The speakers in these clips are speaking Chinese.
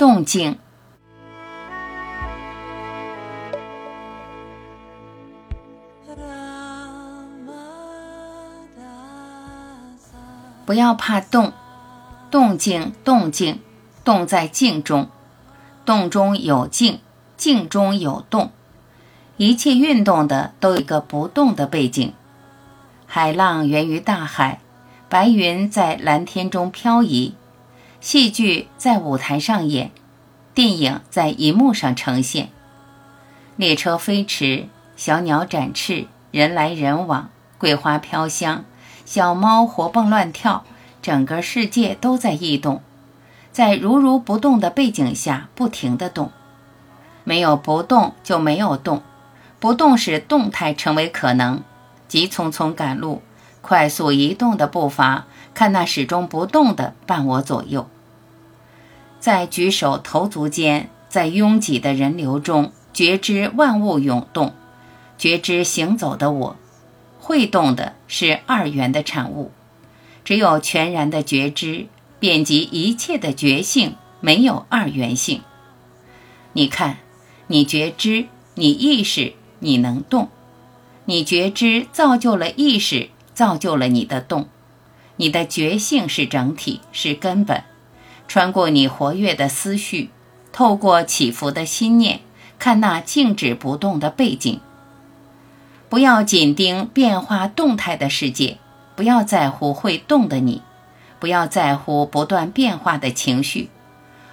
动静。不要怕动，动静，动静，动在静中，动中有静，静中有动。一切运动的都有一个不动的背景。海浪源于大海，白云在蓝天中飘移，戏剧在舞台上演，电影在银幕上呈现。列车飞驰，小鸟展翅，人来人往，桂花飘香。小猫活蹦乱跳，整个世界都在异动，在如如不动的背景下不停地动。没有不动就没有动，不动使动态成为可能。急匆匆赶路，快速移动的步伐，看那始终不动的伴我左右。在举手投足间，在拥挤的人流中，觉知万物涌动，觉知行走的我。会动的是二元的产物，只有全然的觉知，遍及一切的觉性，没有二元性。你看，你觉知，你意识，你能动，你觉知造就了意识，造就了你的动。你的觉性是整体，是根本，穿过你活跃的思绪，透过起伏的心念，看那静止不动的背景。不要紧盯变化动态的世界，不要在乎会动的你，不要在乎不断变化的情绪。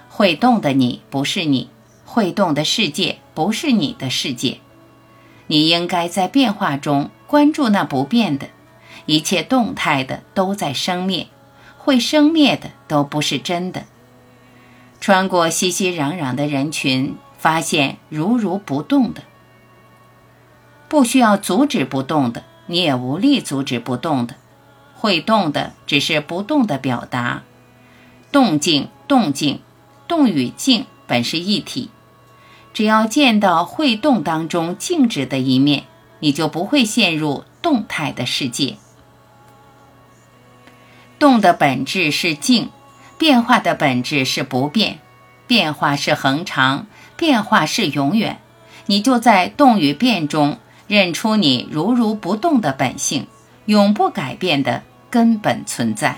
会动的你不是你，会动的世界不是你的世界。你应该在变化中关注那不变的，一切动态的都在生灭，会生灭的都不是真的。穿过熙熙攘攘的人群，发现如如不动的。不需要阻止不动的，你也无力阻止不动的。会动的只是不动的表达。动静，动静，动与静本是一体。只要见到会动当中静止的一面，你就不会陷入动态的世界。动的本质是静，变化的本质是不变，变化是恒常，变化是永远。你就在动与变中。认出你如如不动的本性，永不改变的根本存在。